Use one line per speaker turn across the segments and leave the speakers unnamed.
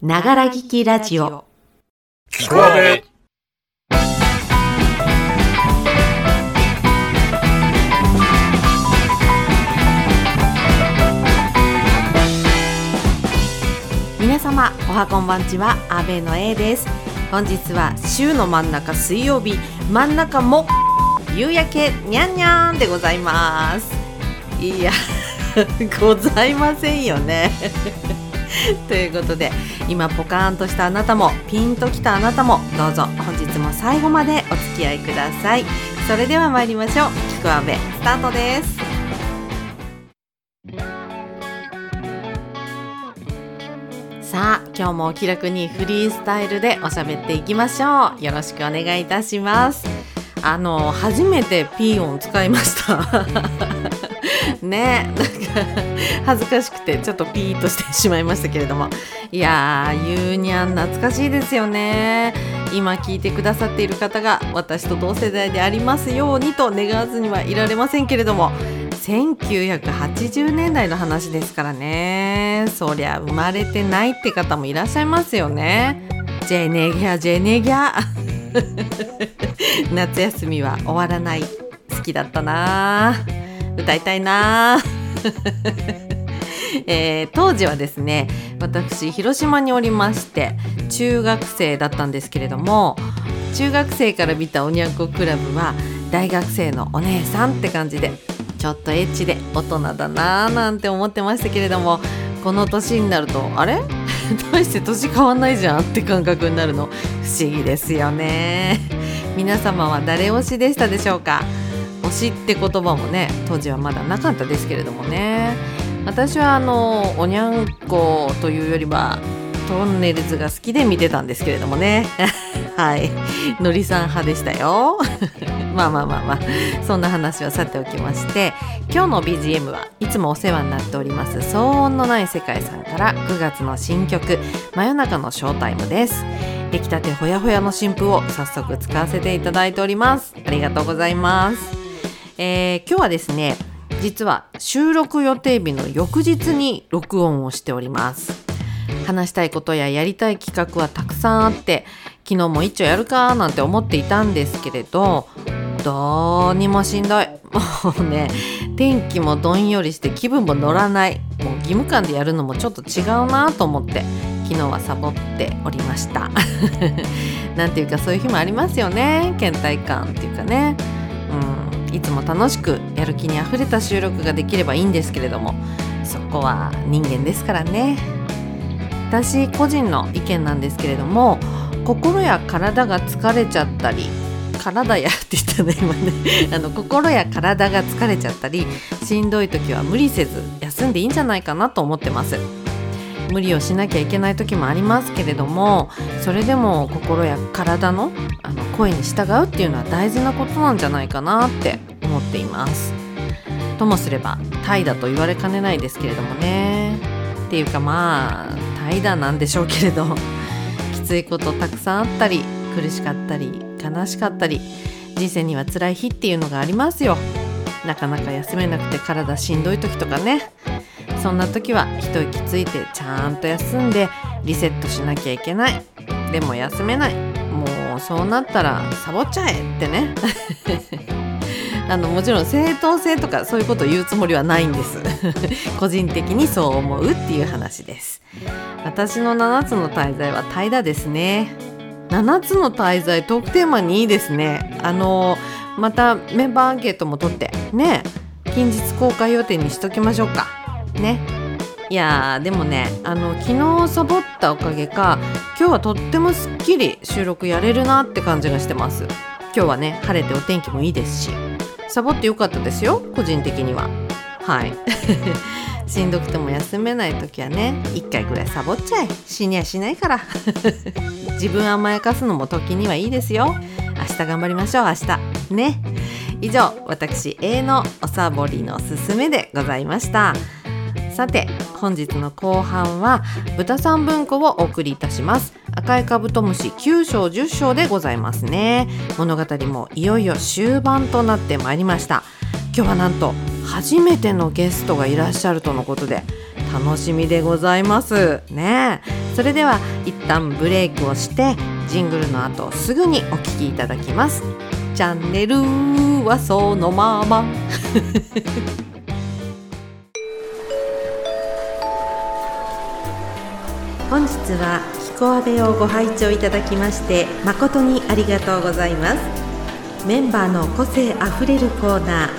ながら聞きラジオ。
聞こえ
皆様おはこんばんちは。阿部の A です。本日は週の真ん中水曜日。真ん中も夕焼けにゃんにゃんでございます。いや ございませんよね ということで今ポカーンとしたあなたもピンときたあなたもどうぞ本日も最後までお付き合いください。それでは参りましょう。聞くあべスタートです。さあ今日もお気楽にフリースタイルでおしゃべっていきましょう。よろしくお願いいたします。あの初めてピー音使いました。ね。なんか恥ずかしくてちょっとピーッとしてしまいましたけれども。いやーゆうにゃん懐かしいですよね。今聞いてくださっている方が私と同世代でありますようにと願わずにはいられませんけれども。1980年代の話ですからね。そりゃ生まれてないって方もいらっしゃいますよね。ジェネギャジェネギャ 夏休みは終わらない。好きだったな歌いたいな。えー当時はですね私広島におりまして中学生だったんですけれども中学生から見たおにゃんこクラブは大学生のお姉さんって感じでちょっとエッチで大人だなぁなんて思ってましたけれどもこの年になるとあれ？どうして年変わんないじゃんって感覚になるの不思議ですよね。皆様は誰推しでしたでしょうか？推しって言葉もね当時はまだなかったですけれどもね。私はあのおにゃんこというよりはトンネルズが好きで見てたんですけれどもね。はい。のりさん派でしたよ。まあまあまあまあ。そんな話はさておきまして今日の BGM はいつもお世話になっております騒音のない世界さんから9月の新曲真夜中のショータイムです。出来たてほやほやの新譜を早速使わせていただいております。ありがとうございます、えー今日はですね実は収録予定日の翌日に録音をしております。話したいことややりたい企画はたくさんあって昨日も一丁やるかなんて思っていたんですけれどどうにもしんどい。もうね天気もどんよりして気分も乗らない。もう義務感でやるのもちょっと違うなと思って昨日はサボっておりました。なんていうかそういう日もありますよね。倦怠感っていうかね。うん。いつも楽しくやる気にあふれた収録ができればいいんですけれどもそこは人間ですからね。私個人の意見なんですけれども心や体が疲れちゃったり体やって言ったね今ね。あの心や体が疲れちゃったりしんどい時は無理せず休んでいいんじゃないかなと思ってます。無理をしなきゃいけない時もありますけれどもそれでも心や体のあの声に従うっていうのは大事なことなんじゃないかなって思っています。ともすれば怠惰と言われかねないですけれどもね。っていうかまあ怠惰なんでしょうけれど きついことたくさんあったり苦しかったり悲しかったり人生には辛い日っていうのがありますよ。なかなか休めなくて体しんどい時とかね。そんな時は一息ついてちゃんと休んでリセットしなきゃいけない。でも休めない。もうそうなったらサボっちゃえってね。あのもちろん正当性とかそういうことを言うつもりはないんです。個人的にそう思うっていう話です。私の7つの滞在は怠惰ですね。7つの滞在トークテーマにいいですね。あのまたメンバーアンケートも取ってね近日公開予定にしときましょうか。ね。いやーでもねあの昨日サボったおかげか今日はとってもすっきり収録やれるなって感じがしてます。今日はね晴れてお天気もいいですしサボってよかったですよ個人的には。はい。しんどくても休めない時はね1回ぐらいサボっちゃえ。死にゃしないから。自分甘やかすのも時にはいいですよ。明日頑張りましょう明日。ね。以上私 A のおサボりのすすめでございました。さて本日の後半は豚さん文庫をお送りいたします。赤いカブトムシ9章10章でございますね。物語もいよいよ終盤となってまいりました。今日はなんと初めてのゲストがいらっしゃるとのことで楽しみでございます。ね。それでは一旦ブレイクをしてジングルの後すぐにお聞きいただきます。チャンネルはそのまま。本日は彦阿部をご拝聴いただきまして誠にありがとうございますメンバーの個性あふれるコーナー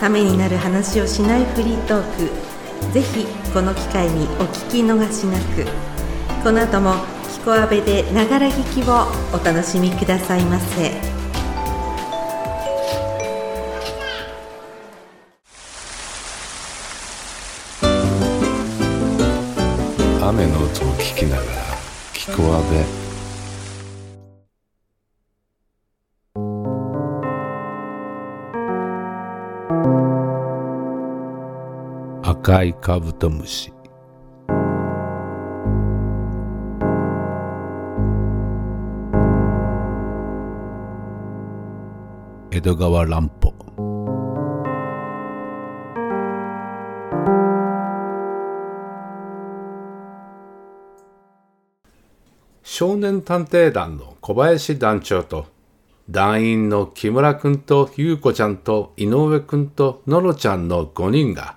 ためになる話をしないフリートークぜひこの機会にお聞き逃しなくこの後も彦阿部でながら聞きをお楽しみくださいませ。
雨の音を聞きながら聞こあべ。赤いカブトムシ。江戸川乱歩。少年探偵団の小林団長と団員の木村くんと優子ちゃんと井上くんとのろちゃんの5人が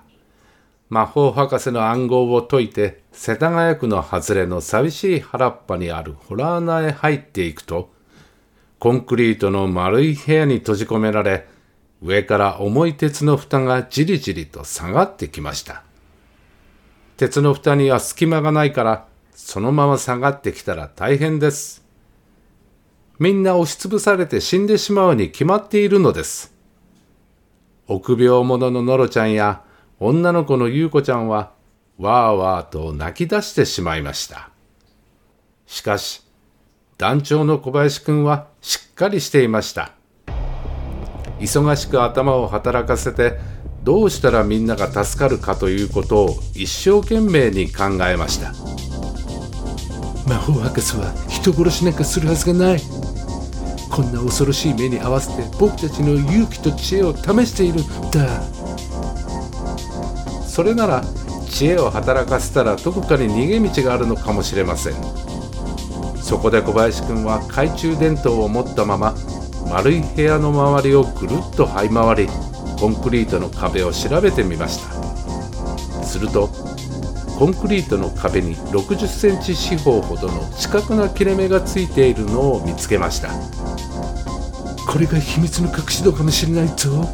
魔法博士の暗号を解いて世田谷区の外れの寂しい原っぱにあるホラー穴へ入っていくとコンクリートの丸い部屋に閉じ込められ上から重い鉄の蓋がじりじりと下がってきました。鉄の蓋には隙間がないからそのまま下がってきたら大変です。みんな押しつぶされて死んでしまうに決まっているのです。臆病者のノロちゃんや女の子の優子ちゃんは、わーわーと泣き出してしまいました。しかし、団長の小林くんはしっかりしていました。忙しく頭を働かせて、どうしたらみんなが助かるかということを一生懸命に考えました。魔法博士は人殺しなんかするはずがない。こんな恐ろしい目に合わせて僕たちの勇気と知恵を試しているんだ。それなら知恵を働かせたらどこかに逃げ道があるのかもしれません。そこで小林くんは懐中電灯を持ったまま丸い部屋の周りをぐるっと這い回りコンクリートの壁を調べてみました。するとコンクリートの壁に60センチ四方ほどの四角な切れ目がついているのを見つけました。これが秘密の隠し戸かもしれないぞ。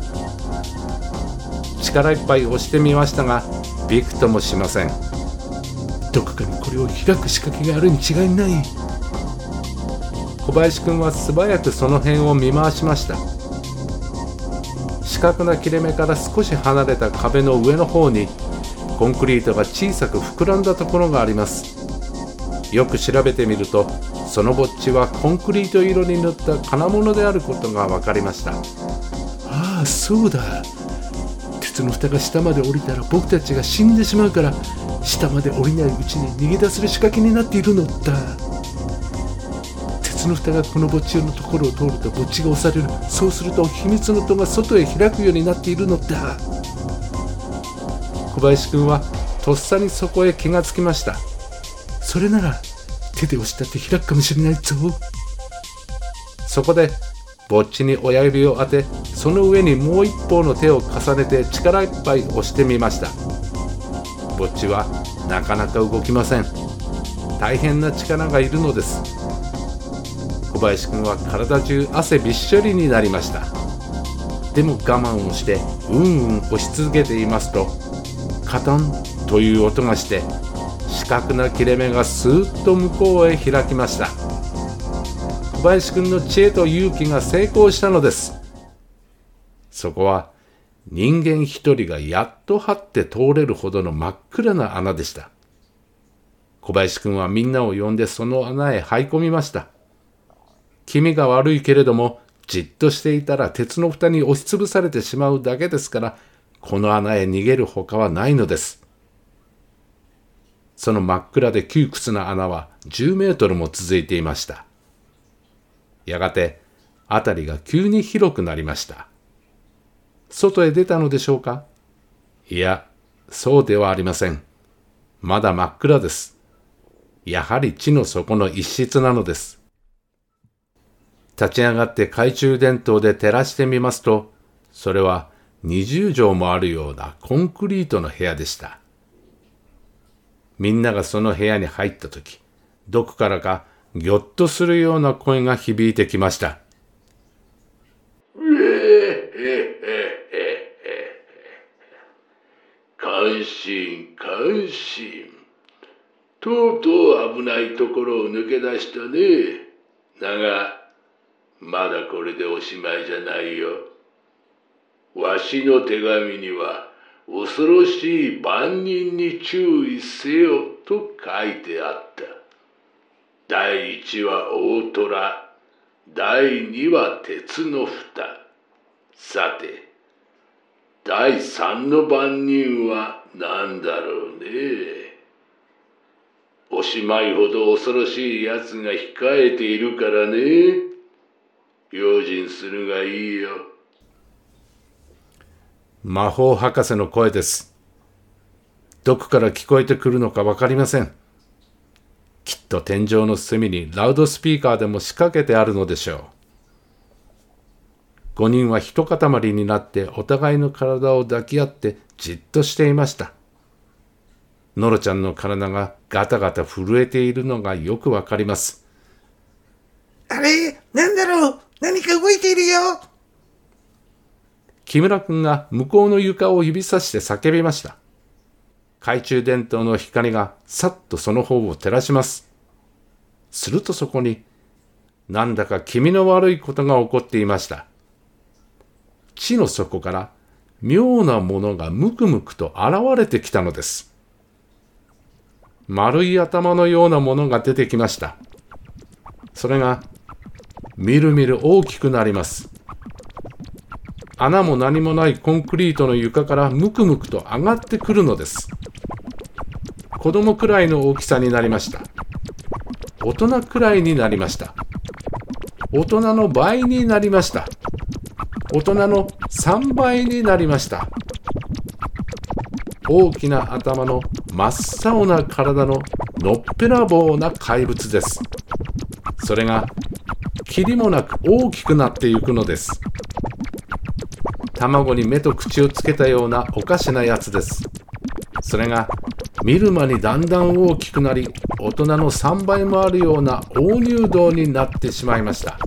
力いっぱい押してみましたがびくともしません。どこかにこれを開く仕掛けがあるに違いない。小林くんは素早くその辺を見回しました。四角な切れ目から少し離れた壁の上の方にコンクリートが小さく膨らんだところがあります。よく調べてみるとそのぼっちはコンクリート色に塗った金物であることが分かりました。ああそうだ。鉄の蓋が下まで降りたら僕たちが死んでしまうから下まで降りないうちに逃げ出せる仕掛けになっているのだ。鉄の蓋がこのぼっちのところを通るとぼっちが押される。そうすると秘密の戸が外へ開くようになっているのだ。林くんはとっさにそこへ気がつきました。それなら手で押したって開くかもしれないぞ。そこでぼっちに親指を当てその上にもう一方の手を重ねて力いっぱい押してみました。ぼっちはなかなか動きません。大変な力がいるのです。小林くんは体中汗びっしょりになりました。でも我慢をしてうんうん押し続けていますとカタンという音がして四角な切れ目がスーッと向こうへ開きました。小林くんの知恵と勇気が成功したのです。そこは人間一人がやっと張って通れるほどの真っ暗な穴でした。小林くんはみんなを呼んでその穴へ這い込みました。気味が悪いけれどもじっとしていたら鉄の蓋に押しつぶされてしまうだけですからこの穴へ逃げるほかはないのです。その真っ暗で窮屈な穴は10メートルも続いていました。やがて辺りが急に広くなりました。外へ出たのでしょうか？いや、そうではありません。まだ真っ暗です。やはり地の底の一室なのです。立ち上がって懐中電灯で照らしてみますと、それは20畳もあるようなコンクリートの部屋でした。みんながその部屋に入った時、どこからかぎょっとするような声が響いてきました。
感心感心とうとう危ないところを抜け出したねだがまだこれでおしまいじゃないよわしの手紙には恐ろしい万人に注意せよと書いてあった。第一は大虎。第二は鉄の蓋。さて第三の番人は何だろうね。おしまいほど恐ろしい奴が控えているからね。用心するがいいよ。
魔法博士の声です。どこから聞こえてくるのか分かりません。きっと天井の隅にラウドスピーカーでも仕掛けてあるのでしょう。5人は一塊になってお互いの体を抱き合ってじっとしていました。ノロちゃんの体がガタガタ震えているのがよくわかります。
あれ？なんだろう？何か動いているよ。
木村くんが向こうの床を指さして叫びました。懐中電灯の光がさっとその方を照らします。するとそこに、なんだか気味の悪いことが起こっていました。地の底から妙なものがむくむくと現れてきたのです。丸い頭のようなものが出てきました。それがみるみる大きくなります。穴も何もないコンクリートの床からむくむくと上がってくるのです。子供くらいの大きさになりました。大人くらいになりました。大人の倍になりました。大人の3倍になりました大きな頭の真っ青な体ののっぺらぼうな怪物ですそれがきりもなく大きくなっていくのです卵に目と口をつけたようなおかしなやつです。それが見る間にだんだん大きくなり大人の3倍もあるような大入道になってしまいました。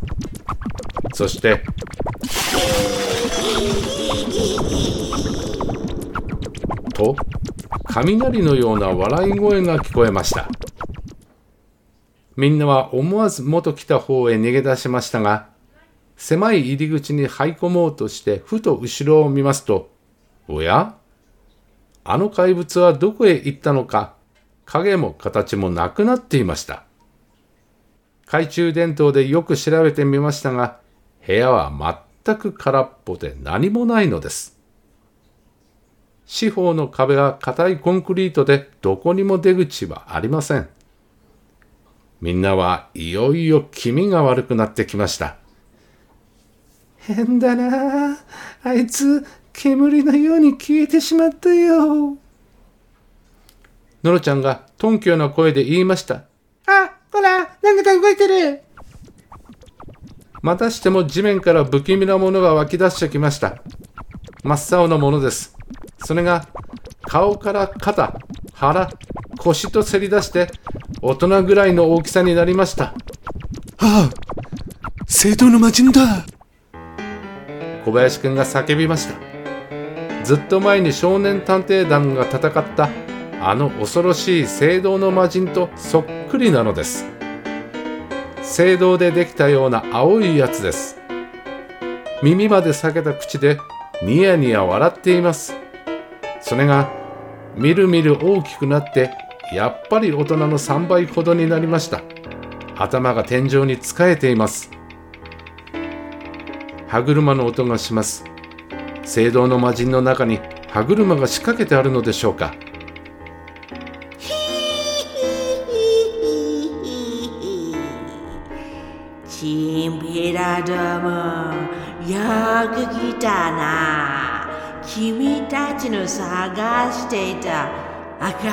そしてと雷のような笑い声が聞こえました。みんなは思わず元来た方へ逃げ出しましたが狭い入り口に入り込もうとしてふと後ろを見ますとおや？あの怪物はどこへ行ったのか？影も形もなくなっていました懐中電灯でよく調べてみましたが部屋は全く空っぽで何もないのです。四方の壁は硬いコンクリートでどこにも出口はありません。みんなはいよいよ気味が悪くなってきました。
変だなあいつ煙のように消えてしまったよ。
のろちゃんが頓強な声で言いました。
あ、ほら、何か動いてる。
またしても地面から不気味なものが湧き出してきました。真っ青なものです。それが顔から肩、腹、腰とせり出して大人ぐらいの大きさになりました。
ああ、聖堂の魔人だ
小林くんが叫びました。ずっと前に少年探偵団が戦ったあの恐ろしい聖堂の魔人とそっくりなのです。青銅でできたような青いやつです耳まで裂けた口でニヤニヤ笑っていますそれがみるみる大きくなってやっぱり大人の3倍ほどになりました頭が天井につかえています歯車の音がします。聖堂の魔人の中に歯車が仕掛けてあるのでしょうか。
チンペラどもよく来たな。君たちの探していた赤い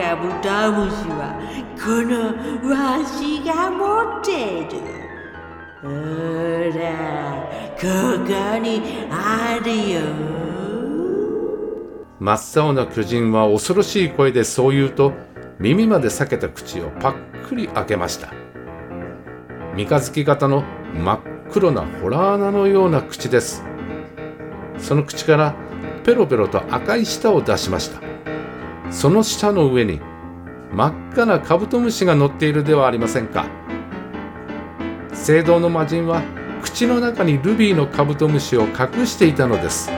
カブトムシはこのわしが持っている。ほらここにあるよ。
真っ青な巨人は恐ろしい声でそう言うと耳まで裂けた口をパックリ開けました。三日月型の真っ黒なホラー穴のような口です。その口からペロペロと赤い舌を出しました。その舌の上に真っ赤なカブトムシが乗っているではありませんか。聖堂の魔人は口の中にルビーのカブトムシを隠していたのです。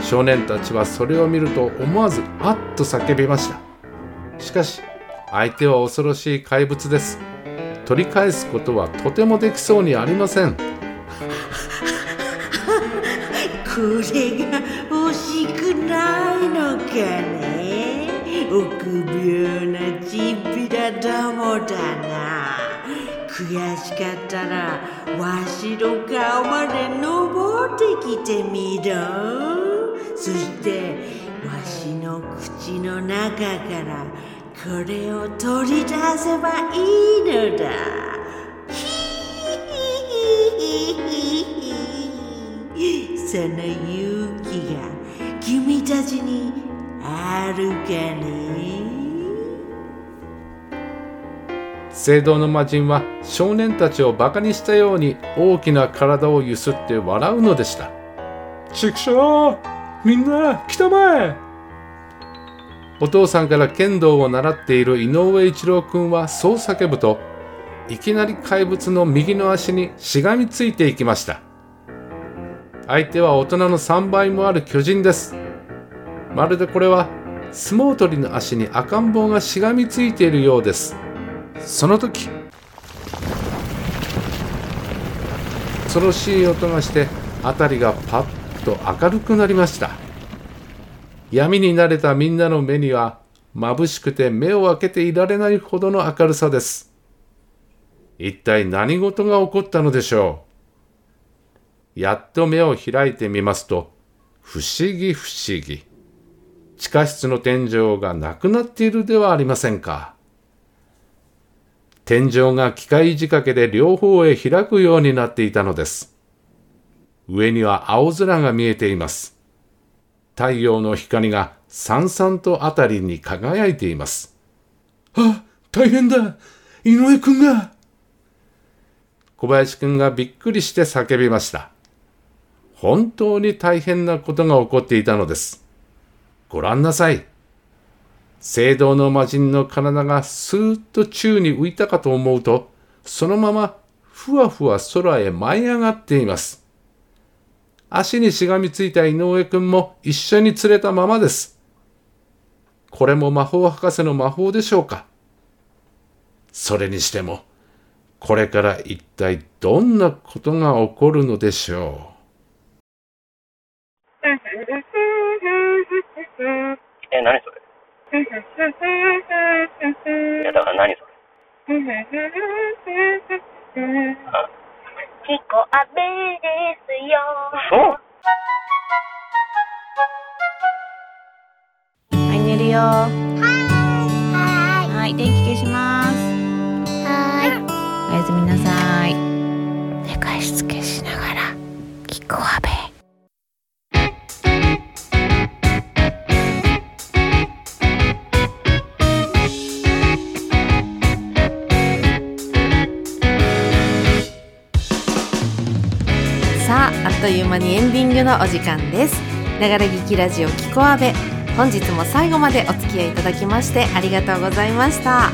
少年たちはそれを見ると思わずあっと叫びました。しかし相手は恐ろしい怪物です。取り返すことはとてもできそうにありません。
これが欲しくないのかね。臆病なチンピラどもだな。悔しかったらわしの顔まで登ってきてみろ。そしてわしの口の中からこれを取り出せばいいのだ。その勇気が君たちにあるかね？
聖堂の魔人は少年たちをバカにしたように大きな体をゆすって笑うのでした。
ちくしょうみんな来たまえ。
お父さんから剣道を習っている井上一郎君はそう叫ぶといきなり怪物の右の足にしがみついていきました。相手は大人の3倍もある巨人です。まるでこれは相撲取りの足に赤ん坊がしがみついているようですその時恐ろしい音がして辺りがパッと明るくなりました。闇に慣れたみんなの目には眩しくて目を開けていられないほどの明るさです。一体何事が起こったのでしょう？やっと目を開いてみますと不思議不思議。地下室の天井がなくなっているではありませんか。天井が機械仕掛けで両方へ開くようになっていたのです上には青空が見えています太陽の光がさんさんとあたりに輝いています。
あ大変だ井上くんが
小林くんがびっくりして叫びました。本当に大変なことが起こっていたのです。ご覧なさい。聖堂の魔人の体がスーッと宙に浮いたかと思うと、そのままふわふわ空へ舞い上がっています。足にしがみついた井上くんも一緒に連れたままです。これも魔法博士の魔法でしょうかそれにしても、これから一体どんなことが起こるのでしょう
え、何それ？いや、だから何それ？あ、
キコアベですよ。
そう
はい、寝るよ。
は
はい、電気消します。
ーい。は
おやすみなさい。
寝かしつけしながら、キコアベ。
いう間にエンディングのお時間です。ながら劇ラジオキコアベ本日も最後までお付き合いいただきましてありがとうございました。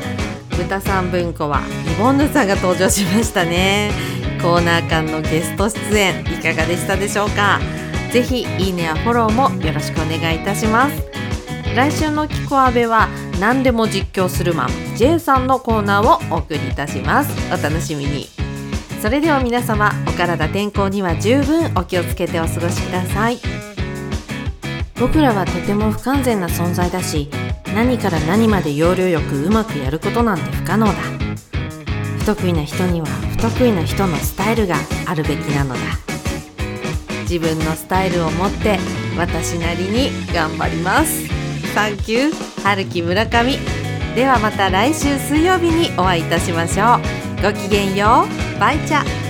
豚さん文庫はリボンヌさんが登場しましたね。コーナー間のゲスト出演いかがでしたでしょうか？ぜひいいねやフォローもよろしくお願いいたします。来週のキコアベは何でも実況するマン J さんのコーナーをお送りいたします。お楽しみに。それでは皆様お体健康には十分お気をつけてお過ごしください。僕らはとても不完全な存在だし何から何まで要領よくうまくやることなんて不可能だ。不得意な人には不得意な人のスタイルがあるべきなのだ。自分のスタイルを持って私なりに頑張ります。サンキュー春樹村上。ではまた来週水曜日にお会いいたしましょう。ごきげんよう。バイチャ